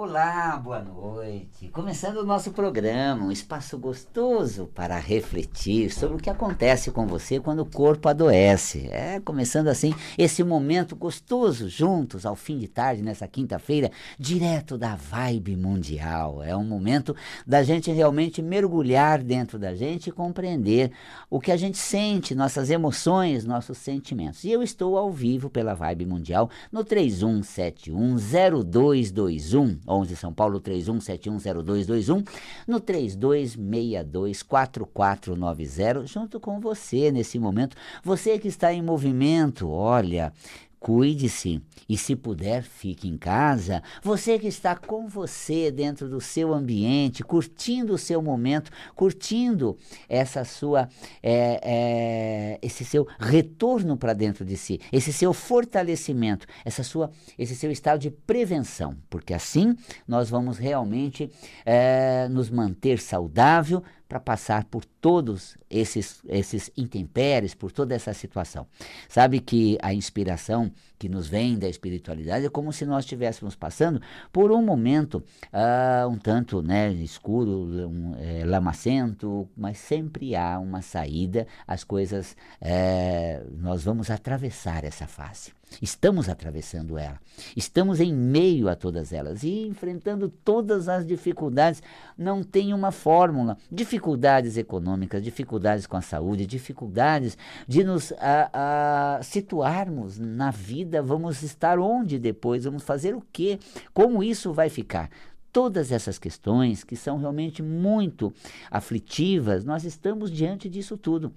Olá, boa noite. Começando o nosso programa, um espaço gostoso para refletir sobre o que acontece com você quando o corpo adoece. É, começando assim esse momento gostoso juntos ao fim de tarde nessa quinta-feira, direto da vibe mundial. É um momento da gente realmente mergulhar dentro da gente e compreender o que a gente sente, nossas emoções, nossos sentimentos. E eu estou ao vivo pela Vibe Mundial no 31710221 11 São Paulo 31710221, no 32624490, junto com você nesse momento. Você que está em movimento, olha, Cuide-se e, se puder, fique em casa. Você que está com você dentro do seu ambiente, curtindo o seu momento, curtindo essa sua, é, é, esse seu retorno para dentro de si, esse seu fortalecimento, essa sua, esse seu estado de prevenção, porque assim nós vamos realmente é, nos manter saudável, para passar por todos esses, esses intempéries, por toda essa situação. Sabe que a inspiração que nos vem da espiritualidade é como se nós estivéssemos passando por um momento uh, um tanto né, escuro, um, é, lamacento, mas sempre há uma saída, as coisas, é, nós vamos atravessar essa fase. Estamos atravessando ela. Estamos em meio a todas elas e enfrentando todas as dificuldades. Não tem uma fórmula. Dificuldades econômicas, dificuldades com a saúde, dificuldades de nos a, a, situarmos na vida. Vamos estar onde depois? Vamos fazer o quê? Como isso vai ficar? todas essas questões que são realmente muito aflitivas, nós estamos diante disso tudo.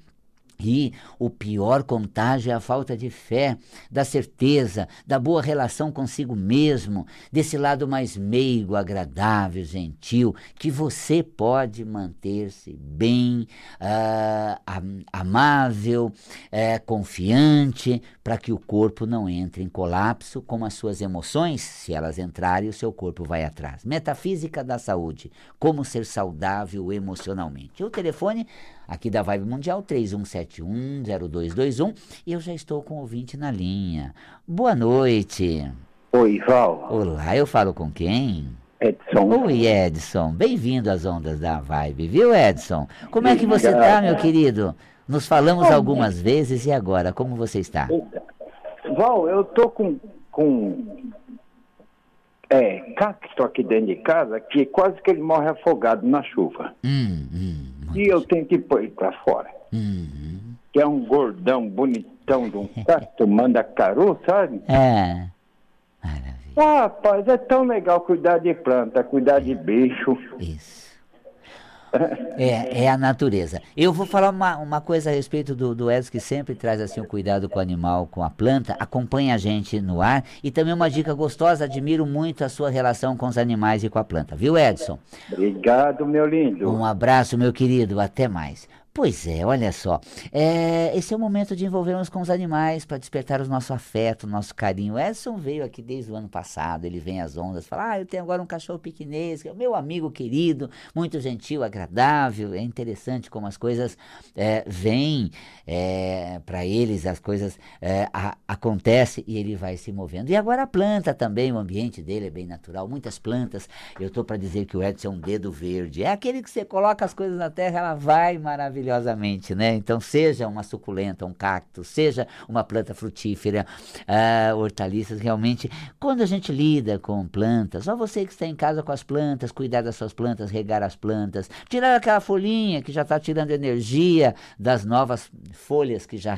E o pior contágio é a falta de fé, da certeza, da boa relação consigo mesmo, desse lado mais meigo, agradável, gentil, que você pode manter-se bem, uh, amável, uh, confiante, para que o corpo não entre em colapso, como as suas emoções, se elas entrarem, o seu corpo vai atrás. Metafísica da saúde, como ser saudável emocionalmente. O telefone aqui da Vibe Mundial 31710221 e eu já estou com o ouvinte na linha. Boa noite. Oi, Val. Olá, eu falo com quem? Edson. Oi, Edson. Bem-vindo às ondas da Vibe, viu, Edson? Como é que você está, meu querido? Nos falamos algumas vezes e agora, como você está? Val, eu tô com, com é, cacto aqui dentro de casa que quase que ele morre afogado na chuva. Hum, hum. E eu tenho que pôr para fora. Uhum. Que é um gordão bonitão de um cacto mandacaru, sabe? É. Maravilha. Ah, rapaz, é tão legal cuidar de planta, cuidar de bicho. Isso. É, é a natureza. Eu vou falar uma, uma coisa a respeito do, do Edson, que sempre traz assim o cuidado com o animal, com a planta. Acompanha a gente no ar. E também uma dica gostosa, admiro muito a sua relação com os animais e com a planta. Viu, Edson? Obrigado, meu lindo. Um abraço, meu querido. Até mais. Pois é, olha só. É, esse é o momento de envolvermos com os animais para despertar o nosso afeto, o nosso carinho. O Edson veio aqui desde o ano passado, ele vem às ondas, fala: Ah, eu tenho agora um cachorro piquinês, que é o meu amigo querido, muito gentil, agradável. É interessante como as coisas é, vêm é, para eles, as coisas é, acontecem e ele vai se movendo. E agora a planta também, o ambiente dele é bem natural, muitas plantas. Eu estou para dizer que o Edson é um dedo verde, é aquele que você coloca as coisas na terra, ela vai maravilhosa maravilhosamente, né? Então, seja uma suculenta, um cacto, seja uma planta frutífera, uh, hortaliças, realmente, quando a gente lida com plantas, só você que está em casa com as plantas, cuidar das suas plantas, regar as plantas, tirar aquela folhinha que já está tirando energia das novas folhas que já,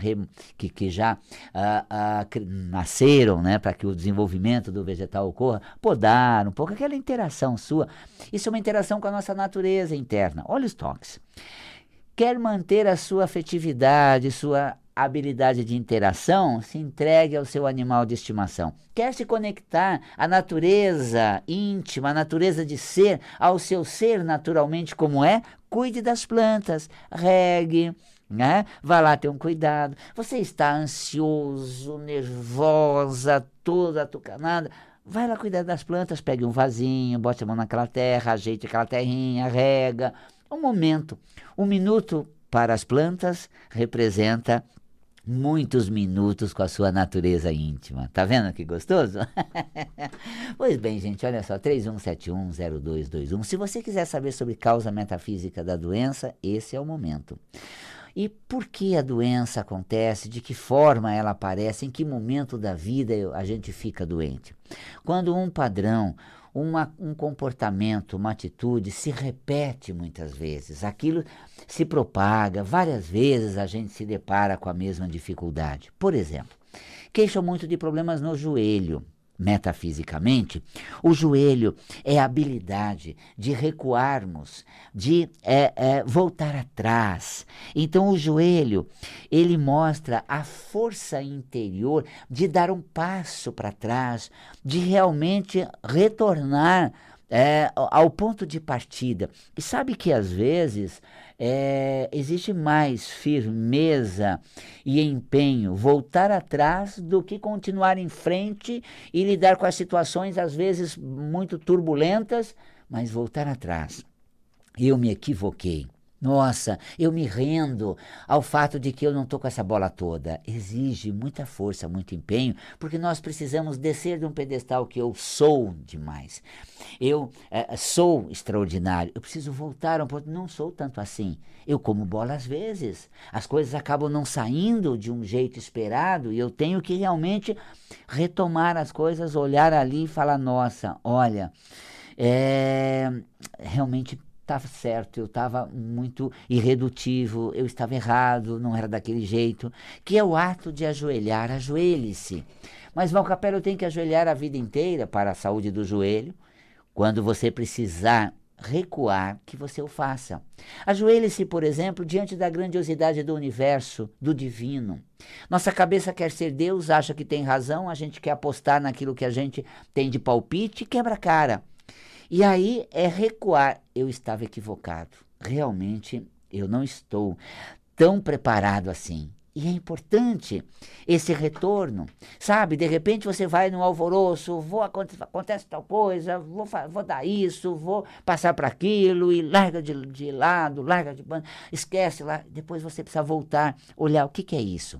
que, que já uh, uh, nasceram, né? Para que o desenvolvimento do vegetal ocorra, podar um pouco, aquela interação sua. Isso é uma interação com a nossa natureza interna. Olha os toques quer manter a sua afetividade, sua habilidade de interação, se entregue ao seu animal de estimação. Quer se conectar à natureza íntima, à natureza de ser, ao seu ser naturalmente como é? Cuide das plantas, regue, né? Vá lá ter um cuidado. Você está ansioso, nervosa, toda atucanada. Vai lá cuidar das plantas, pegue um vasinho, bote a mão naquela terra, ajeite aquela terrinha, rega, um momento. Um minuto para as plantas representa muitos minutos com a sua natureza íntima. Tá vendo que gostoso? pois bem, gente, olha só, 31710221. Se você quiser saber sobre causa metafísica da doença, esse é o momento. E por que a doença acontece? De que forma ela aparece? Em que momento da vida a gente fica doente? Quando um padrão, uma, um comportamento, uma atitude se repete muitas vezes, aquilo se propaga, várias vezes a gente se depara com a mesma dificuldade. Por exemplo, queixam muito de problemas no joelho metafisicamente, o joelho é a habilidade de recuarmos, de é, é, voltar atrás. Então, o joelho ele mostra a força interior de dar um passo para trás, de realmente retornar é, ao ponto de partida. E sabe que às vezes é, existe mais firmeza e empenho voltar atrás do que continuar em frente e lidar com as situações às vezes muito turbulentas, mas voltar atrás. Eu me equivoquei. Nossa, eu me rendo ao fato de que eu não estou com essa bola toda. Exige muita força, muito empenho, porque nós precisamos descer de um pedestal que eu sou demais. Eu é, sou extraordinário. Eu preciso voltar a um ponto. Não sou tanto assim. Eu como bola às vezes. As coisas acabam não saindo de um jeito esperado e eu tenho que realmente retomar as coisas, olhar ali e falar: nossa, olha, é, realmente estava certo, eu estava muito irredutivo, eu estava errado, não era daquele jeito, que é o ato de ajoelhar, ajoelhe-se. Mas, Val Capela, eu tenho que ajoelhar a vida inteira para a saúde do joelho. Quando você precisar recuar, que você o faça. Ajoelhe-se, por exemplo, diante da grandiosidade do universo, do divino. Nossa cabeça quer ser Deus, acha que tem razão, a gente quer apostar naquilo que a gente tem de palpite, quebra a cara. E aí é recuar. Eu estava equivocado. Realmente eu não estou tão preparado assim. E é importante esse retorno, sabe? De repente você vai no alvoroço, vou acontece, tal coisa, vou, vou dar isso, vou passar para aquilo e larga de, de lado, larga de banda, esquece lá. Depois você precisa voltar, olhar o que, que é isso.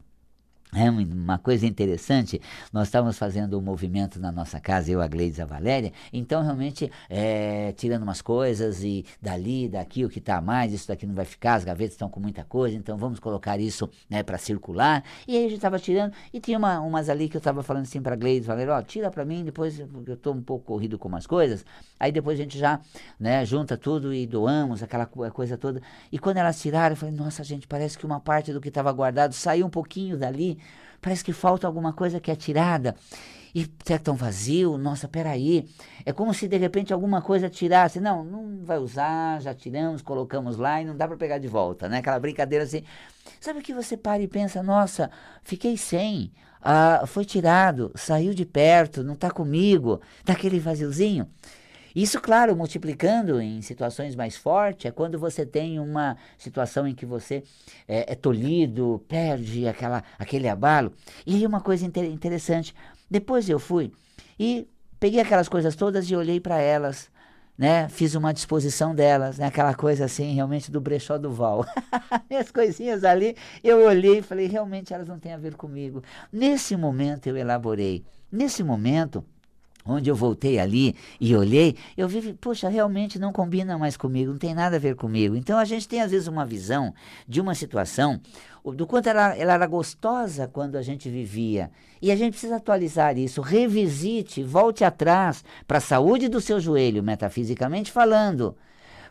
É uma coisa interessante, nós estávamos fazendo um movimento na nossa casa, eu, a Gleides a Valéria, então realmente é, tirando umas coisas e dali, daqui, o que está mais, isso daqui não vai ficar, as gavetas estão com muita coisa, então vamos colocar isso né, para circular. E aí a gente estava tirando, e tinha uma, umas ali que eu estava falando assim para a Gleides, Valéria, ó, tira para mim, depois eu estou um pouco corrido com umas coisas, aí depois a gente já né, junta tudo e doamos, aquela coisa toda. E quando elas tiraram, eu falei, nossa gente, parece que uma parte do que estava guardado saiu um pouquinho dali, Parece que falta alguma coisa que é tirada. E será que tão vazio? Nossa, peraí. É como se de repente alguma coisa tirasse. Não, não vai usar, já tiramos, colocamos lá e não dá para pegar de volta, né? Aquela brincadeira assim. Sabe que você para e pensa, nossa, fiquei sem. Ah, foi tirado, saiu de perto, não está comigo, daquele vaziozinho. Isso, claro, multiplicando em situações mais fortes, é quando você tem uma situação em que você é, é tolhido, perde aquela, aquele abalo. E aí uma coisa inter interessante, depois eu fui e peguei aquelas coisas todas e olhei para elas, né? Fiz uma disposição delas, né? Aquela coisa assim, realmente do brechó do Val. As coisinhas ali, eu olhei e falei, realmente elas não têm a ver comigo. Nesse momento eu elaborei. Nesse momento, onde eu voltei ali e olhei, eu vi, poxa, realmente não combina mais comigo, não tem nada a ver comigo. Então a gente tem às vezes uma visão de uma situação, do quanto ela, ela era gostosa quando a gente vivia. E a gente precisa atualizar isso, revisite, volte atrás para a saúde do seu joelho, metafisicamente falando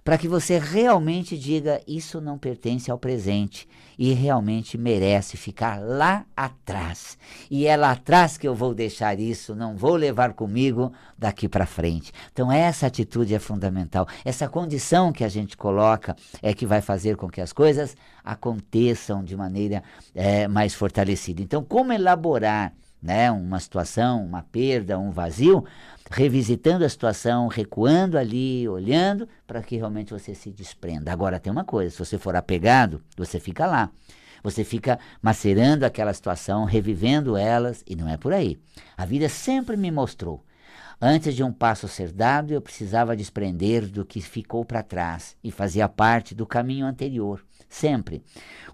para que você realmente diga: isso não pertence ao presente e realmente merece ficar lá atrás. E é lá atrás que eu vou deixar isso, não vou levar comigo daqui para frente. Então, essa atitude é fundamental. Essa condição que a gente coloca é que vai fazer com que as coisas aconteçam de maneira é, mais fortalecida. Então, como elaborar né, uma situação, uma perda, um vazio, revisitando a situação, recuando ali, olhando, para que realmente você se desprenda. Agora tem uma coisa, se você for apegado, você fica lá. Você fica macerando aquela situação, revivendo elas, e não é por aí. A vida sempre me mostrou. Antes de um passo ser dado, eu precisava desprender do que ficou para trás e fazia parte do caminho anterior. Sempre.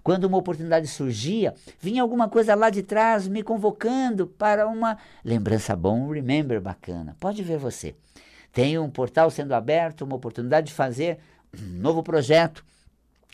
Quando uma oportunidade surgia, vinha alguma coisa lá de trás me convocando para uma lembrança bom, um remember bacana. Pode ver você. Tem um portal sendo aberto, uma oportunidade de fazer um novo projeto.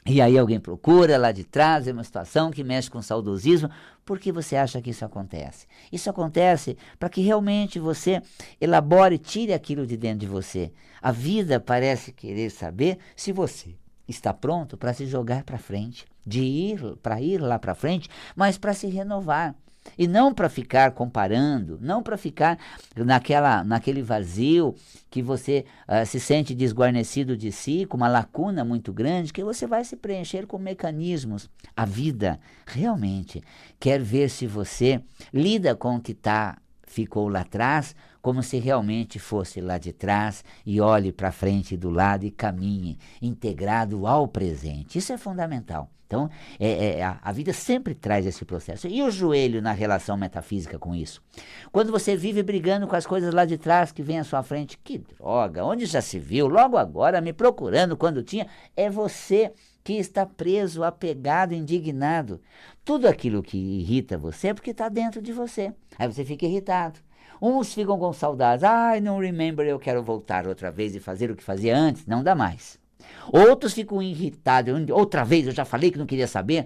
E aí alguém procura lá de trás, é uma situação que mexe com saudosismo. Por que você acha que isso acontece? Isso acontece para que realmente você elabore, tire aquilo de dentro de você. A vida parece querer saber se você está pronto para se jogar para frente, de ir para ir lá para frente, mas para se renovar. E não para ficar comparando, não para ficar naquela, naquele vazio que você uh, se sente desguarnecido de si, com uma lacuna muito grande, que você vai se preencher com mecanismos. A vida realmente quer ver se você lida com o que tá, ficou lá atrás como se realmente fosse lá de trás e olhe para frente do lado e caminhe integrado ao presente. Isso é fundamental. Então, é, é, a, a, vida sempre traz esse processo. E o joelho na relação metafísica com isso? Quando você vive brigando com as coisas lá de trás que vem à sua frente, que droga, onde já se viu? Logo agora, me procurando quando tinha, é você que está preso, apegado, indignado. Tudo aquilo que irrita você é porque está dentro de você. Aí você fica irritado. Uns ficam com saudades. Ai, não remember, eu quero voltar outra vez e fazer o que fazia antes. Não dá mais. Outros ficam irritados. Outra vez, eu já falei que não queria saber.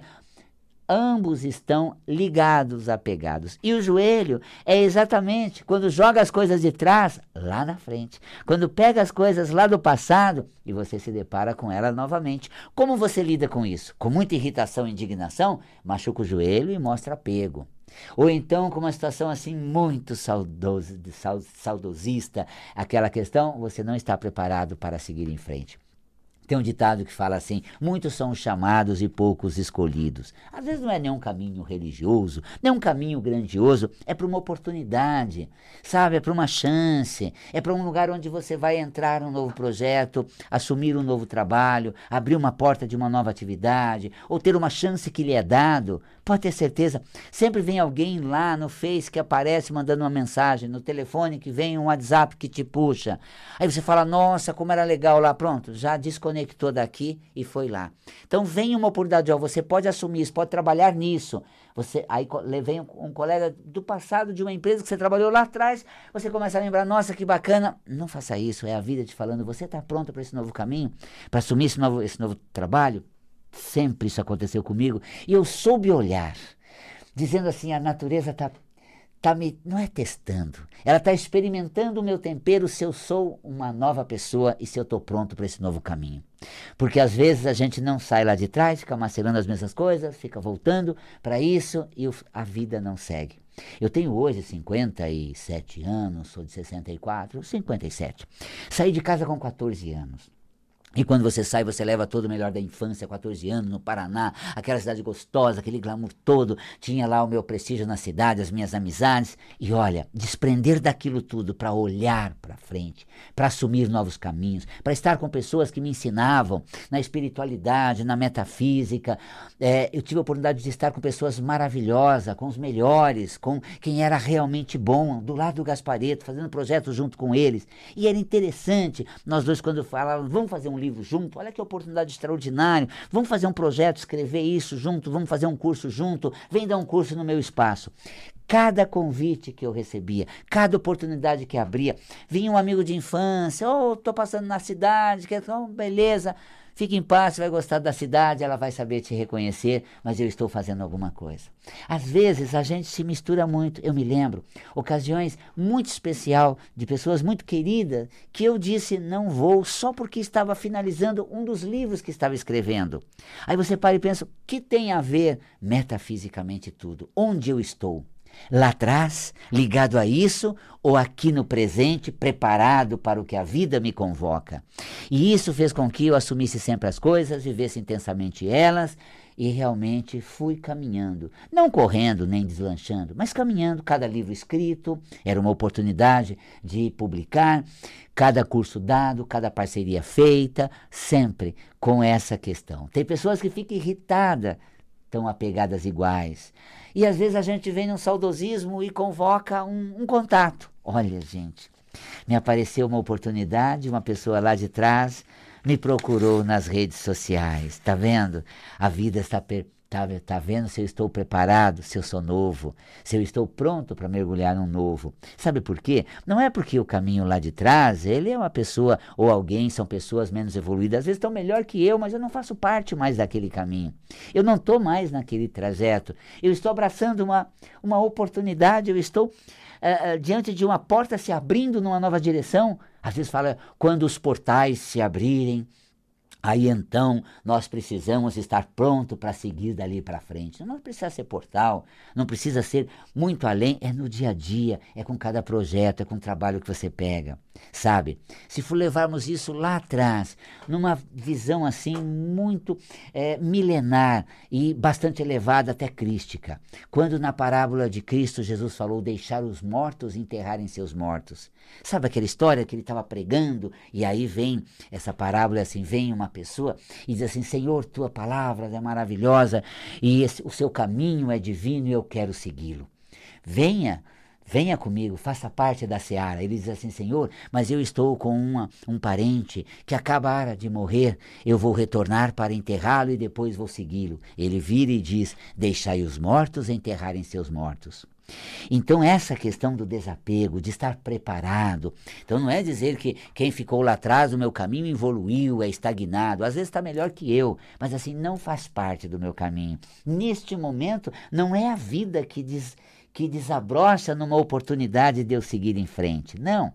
Ambos estão ligados, apegados. E o joelho é exatamente quando joga as coisas de trás lá na frente. Quando pega as coisas lá do passado e você se depara com elas novamente. Como você lida com isso? Com muita irritação e indignação? Machuca o joelho e mostra apego. Ou então, com uma situação assim muito saudosa, saudosista, aquela questão, você não está preparado para seguir em frente. Tem um ditado que fala assim: muitos são chamados e poucos escolhidos. Às vezes não é nem um caminho religioso, nem um caminho grandioso, é para uma oportunidade, sabe? É para uma chance, é para um lugar onde você vai entrar um novo projeto, assumir um novo trabalho, abrir uma porta de uma nova atividade, ou ter uma chance que lhe é dado. Pode ter certeza, sempre vem alguém lá no Face que aparece mandando uma mensagem, no telefone que vem um WhatsApp que te puxa. Aí você fala: nossa, como era legal lá, pronto, já desconectou conectou daqui e foi lá. Então vem uma oportunidade, ó, você pode assumir isso, pode trabalhar nisso. Você aí vem um, um, colega do passado de uma empresa que você trabalhou lá atrás, você começa a lembrar, nossa, que bacana. Não faça isso, é a vida te falando, você está pronto para esse novo caminho, para assumir esse novo, esse novo trabalho? Sempre isso aconteceu comigo e eu soube olhar, dizendo assim, a natureza está tá me, não é testando, ela está experimentando o meu tempero se eu sou uma nova pessoa e se eu estou pronto para esse novo caminho. Porque às vezes a gente não sai lá de trás, fica macerando as mesmas coisas, fica voltando para isso e a vida não segue. Eu tenho hoje 57 anos, sou de 64, 57. Saí de casa com 14 anos. E quando você sai, você leva todo o melhor da infância, 14 anos, no Paraná, aquela cidade gostosa, aquele glamour todo. Tinha lá o meu prestígio na cidade, as minhas amizades. E olha, desprender daquilo tudo para olhar para frente, para assumir novos caminhos, para estar com pessoas que me ensinavam na espiritualidade, na metafísica. É, eu tive a oportunidade de estar com pessoas maravilhosas, com os melhores, com quem era realmente bom, do lado do Gaspareto, fazendo projetos junto com eles. E era interessante, nós dois, quando falávamos, vamos fazer um livro junto, olha que oportunidade extraordinária. Vamos fazer um projeto, escrever isso junto, vamos fazer um curso junto, vem dar um curso no meu espaço. Cada convite que eu recebia, cada oportunidade que abria, vinha um amigo de infância, oh, tô passando na cidade, que oh, beleza. Fique em paz, você vai gostar da cidade, ela vai saber te reconhecer, mas eu estou fazendo alguma coisa. Às vezes a gente se mistura muito. Eu me lembro, ocasiões muito especial de pessoas muito queridas que eu disse não vou só porque estava finalizando um dos livros que estava escrevendo. Aí você para e pensa, o que tem a ver metafisicamente tudo? Onde eu estou? Lá atrás, ligado a isso, ou aqui no presente, preparado para o que a vida me convoca. E isso fez com que eu assumisse sempre as coisas, vivesse intensamente elas e realmente fui caminhando, não correndo nem deslanchando, mas caminhando. Cada livro escrito era uma oportunidade de publicar, cada curso dado, cada parceria feita, sempre com essa questão. Tem pessoas que ficam irritadas, tão apegadas iguais. E às vezes a gente vem num saudosismo e convoca um, um contato. Olha, gente, me apareceu uma oportunidade, uma pessoa lá de trás me procurou nas redes sociais. Tá vendo? A vida está per Tá, tá vendo se eu estou preparado, se eu sou novo, se eu estou pronto para mergulhar num novo. Sabe por quê? Não é porque o caminho lá de trás, ele é uma pessoa ou alguém, são pessoas menos evoluídas, às vezes estão melhor que eu, mas eu não faço parte mais daquele caminho. Eu não estou mais naquele trajeto. Eu estou abraçando uma, uma oportunidade, eu estou uh, uh, diante de uma porta se abrindo numa nova direção. Às vezes fala quando os portais se abrirem, Aí então nós precisamos estar pronto para seguir dali para frente. Não precisa ser portal, não precisa ser muito além, é no dia a dia, é com cada projeto, é com o trabalho que você pega. Sabe? Se for levarmos isso lá atrás, numa visão assim muito é, milenar e bastante elevada até crística, quando na parábola de Cristo Jesus falou deixar os mortos enterrarem seus mortos. Sabe aquela história que ele estava pregando e aí vem essa parábola assim, vem uma pessoa e diz assim: Senhor, tua palavra é maravilhosa e esse, o seu caminho é divino e eu quero segui-lo. Venha, venha comigo, faça parte da seara. Ele diz assim: Senhor, mas eu estou com uma, um parente que acabara de morrer, eu vou retornar para enterrá-lo e depois vou segui-lo. Ele vira e diz: Deixai os mortos enterrarem seus mortos. Então, essa questão do desapego, de estar preparado. Então, não é dizer que quem ficou lá atrás do meu caminho evoluiu, é estagnado. Às vezes está melhor que eu, mas assim, não faz parte do meu caminho. Neste momento, não é a vida que, des, que desabrocha numa oportunidade de eu seguir em frente. Não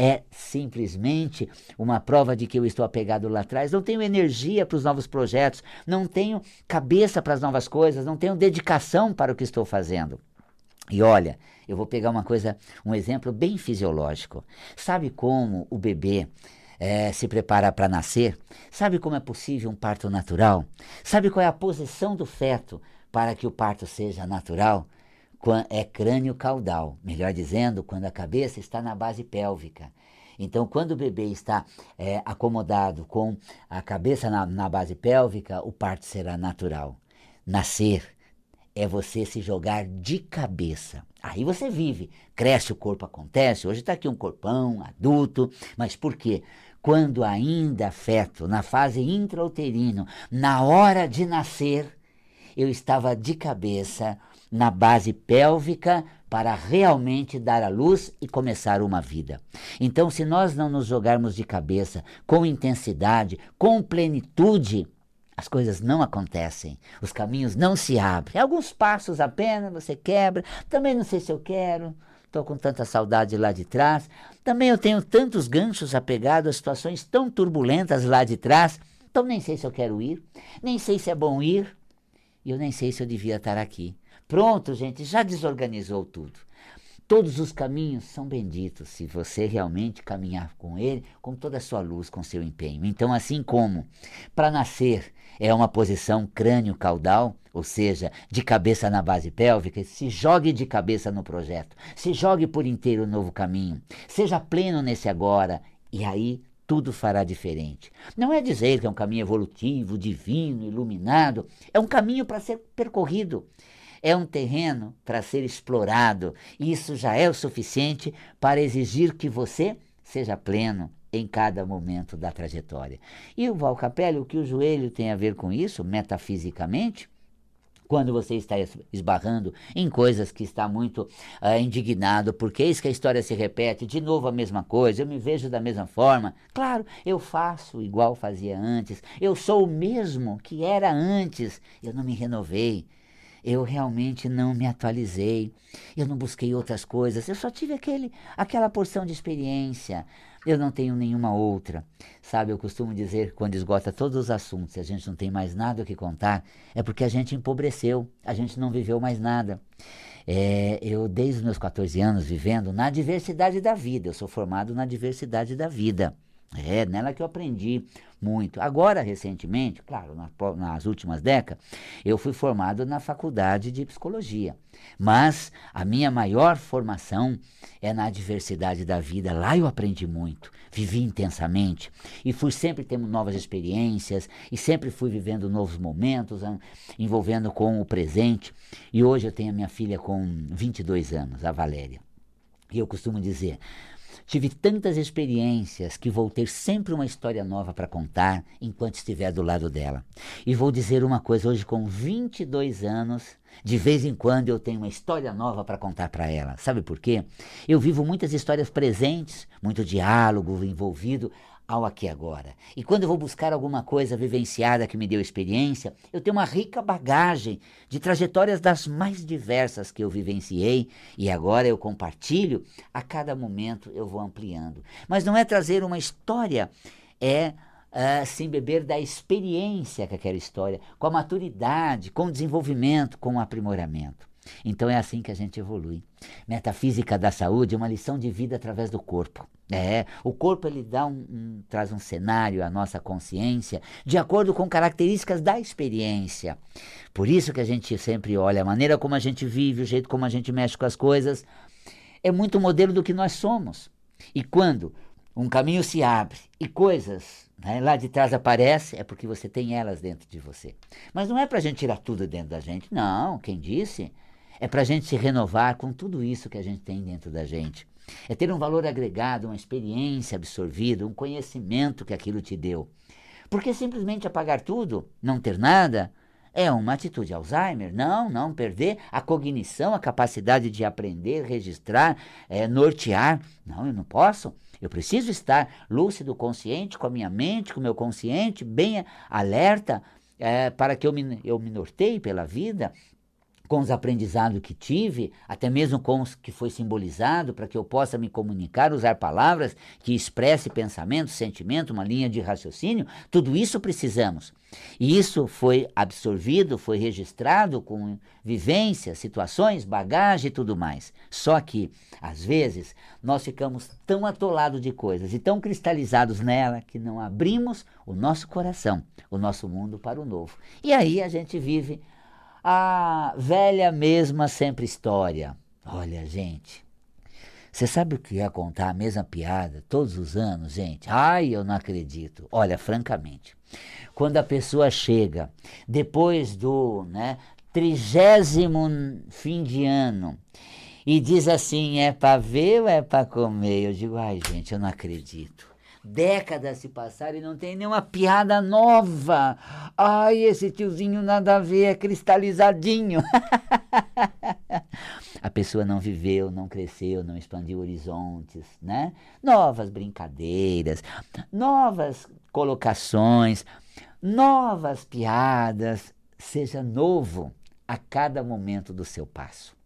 é simplesmente uma prova de que eu estou apegado lá atrás. Não tenho energia para os novos projetos, não tenho cabeça para as novas coisas, não tenho dedicação para o que estou fazendo. E olha, eu vou pegar uma coisa, um exemplo bem fisiológico. Sabe como o bebê é, se prepara para nascer? Sabe como é possível um parto natural? Sabe qual é a posição do feto para que o parto seja natural? É crânio caudal, melhor dizendo, quando a cabeça está na base pélvica. Então, quando o bebê está é, acomodado com a cabeça na, na base pélvica, o parto será natural. Nascer é você se jogar de cabeça. Aí você vive, cresce, o corpo acontece. Hoje está aqui um corpão adulto, mas por quê? Quando ainda feto, na fase intrauterino, na hora de nascer, eu estava de cabeça na base pélvica para realmente dar à luz e começar uma vida. Então, se nós não nos jogarmos de cabeça com intensidade, com plenitude, as coisas não acontecem, os caminhos não se abrem. Alguns passos apenas você quebra. Também não sei se eu quero, estou com tanta saudade lá de trás. Também eu tenho tantos ganchos apegados a situações tão turbulentas lá de trás. Então nem sei se eu quero ir, nem sei se é bom ir, e eu nem sei se eu devia estar aqui. Pronto, gente, já desorganizou tudo. Todos os caminhos são benditos se você realmente caminhar com Ele, com toda a sua luz, com seu empenho. Então, assim como para nascer é uma posição crânio-caudal, ou seja, de cabeça na base pélvica, se jogue de cabeça no projeto, se jogue por inteiro no novo caminho, seja pleno nesse agora, e aí tudo fará diferente. Não é dizer que é um caminho evolutivo, divino, iluminado, é um caminho para ser percorrido é um terreno para ser explorado. Isso já é o suficiente para exigir que você seja pleno em cada momento da trajetória. E o Val Capelli, o que o joelho tem a ver com isso, metafisicamente? quando você está esbarrando em coisas que está muito uh, indignado, porque eis que a história se repete, de novo a mesma coisa, eu me vejo da mesma forma. Claro, eu faço igual fazia antes, eu sou o mesmo que era antes, eu não me renovei eu realmente não me atualizei, eu não busquei outras coisas, eu só tive aquele, aquela porção de experiência, eu não tenho nenhuma outra. Sabe, eu costumo dizer, quando esgota todos os assuntos e a gente não tem mais nada o que contar, é porque a gente empobreceu, a gente não viveu mais nada. É, eu, desde os meus 14 anos, vivendo na diversidade da vida, eu sou formado na diversidade da vida. É nela que eu aprendi muito. Agora, recentemente, claro, nas, nas últimas décadas, eu fui formado na faculdade de psicologia. Mas a minha maior formação é na diversidade da vida. Lá eu aprendi muito, vivi intensamente e fui sempre tendo novas experiências e sempre fui vivendo novos momentos, envolvendo com o presente. E hoje eu tenho a minha filha com 22 anos, a Valéria. E eu costumo dizer, Tive tantas experiências que vou ter sempre uma história nova para contar enquanto estiver do lado dela. E vou dizer uma coisa: hoje, com 22 anos, de vez em quando eu tenho uma história nova para contar para ela. Sabe por quê? Eu vivo muitas histórias presentes, muito diálogo envolvido ao aqui agora. E quando eu vou buscar alguma coisa vivenciada que me deu experiência, eu tenho uma rica bagagem de trajetórias das mais diversas que eu vivenciei e agora eu compartilho, a cada momento eu vou ampliando. Mas não é trazer uma história, é uh, se beber da experiência com aquela história, com a maturidade, com o desenvolvimento, com o aprimoramento. Então é assim que a gente evolui. Metafísica da saúde é uma lição de vida através do corpo. É, o corpo ele dá um, um, traz um cenário à nossa consciência de acordo com características da experiência. Por isso que a gente sempre olha a maneira como a gente vive, o jeito como a gente mexe com as coisas, é muito modelo do que nós somos. E quando um caminho se abre e coisas né, lá de trás aparecem, é porque você tem elas dentro de você. Mas não é para a gente tirar tudo dentro da gente, não. Quem disse? É para a gente se renovar com tudo isso que a gente tem dentro da gente. É ter um valor agregado, uma experiência absorvida, um conhecimento que aquilo te deu. Porque simplesmente apagar tudo, não ter nada, é uma atitude Alzheimer. Não, não perder a cognição, a capacidade de aprender, registrar, é, nortear. Não, eu não posso. Eu preciso estar lúcido, consciente com a minha mente, com o meu consciente, bem alerta, é, para que eu me, eu me norteie pela vida com os aprendizados que tive, até mesmo com os que foi simbolizado, para que eu possa me comunicar, usar palavras que expresse pensamento, sentimento, uma linha de raciocínio, tudo isso precisamos. E isso foi absorvido, foi registrado com vivências, situações, bagagem e tudo mais. Só que, às vezes, nós ficamos tão atolados de coisas e tão cristalizados nela que não abrimos o nosso coração, o nosso mundo para o novo. E aí a gente vive a velha mesma sempre história. Olha, gente, você sabe o que é contar a mesma piada todos os anos, gente? Ai, eu não acredito. Olha, francamente, quando a pessoa chega depois do né, trigésimo fim de ano e diz assim, é para ver ou é para comer? Eu digo, ai, gente, eu não acredito. Décadas se passaram e não tem nenhuma piada nova. Ai, esse tiozinho nada a ver, é cristalizadinho. a pessoa não viveu, não cresceu, não expandiu horizontes, né? Novas brincadeiras, novas colocações, novas piadas. Seja novo a cada momento do seu passo.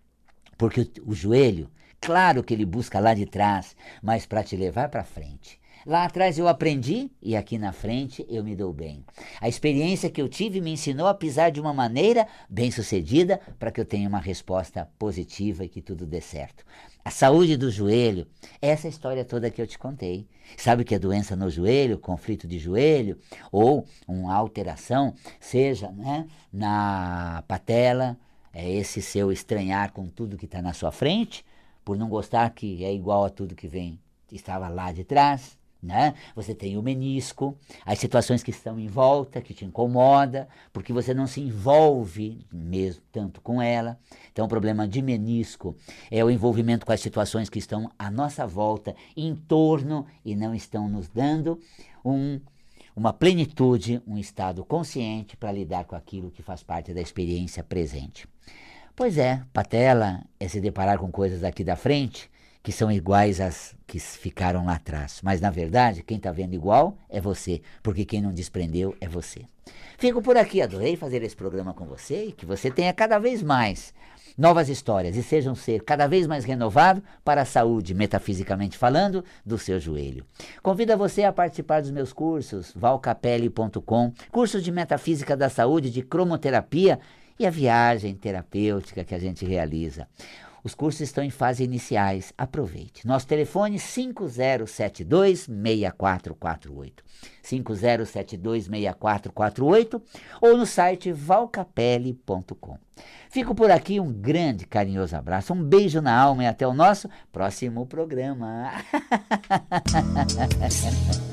Porque o, o joelho, claro que ele busca lá de trás, mas para te levar para frente. Lá atrás eu aprendi e aqui na frente eu me dou bem. A experiência que eu tive me ensinou a pisar de uma maneira bem sucedida para que eu tenha uma resposta positiva e que tudo dê certo. A saúde do joelho, essa história toda que eu te contei. Sabe que a doença no joelho, conflito de joelho ou uma alteração, seja né, na patela, é esse seu estranhar com tudo que está na sua frente, por não gostar que é igual a tudo que vem estava lá de trás né? Você tem o menisco, as situações que estão em volta, que te incomoda, porque você não se envolve mesmo tanto com ela. Então, o problema de menisco é o envolvimento com as situações que estão à nossa volta, em torno e não estão nos dando um, uma plenitude, um estado consciente para lidar com aquilo que faz parte da experiência presente. Pois é, patela é se deparar com coisas aqui da frente que são iguais às que ficaram lá atrás. Mas na verdade, quem está vendo igual é você, porque quem não desprendeu é você. Fico por aqui, adorei fazer esse programa com você e que você tenha cada vez mais novas histórias e seja um ser cada vez mais renovado para a saúde, metafisicamente falando, do seu joelho. Convido você a participar dos meus cursos, valcapelli.com, cursos de metafísica da saúde, de cromoterapia e a viagem terapêutica que a gente realiza. Os cursos estão em fase iniciais. Aproveite. Nosso telefone 5072-6448. 5072-6448 ou no site valcapelli.com. Fico por aqui, um grande carinhoso abraço, um beijo na alma e até o nosso próximo programa.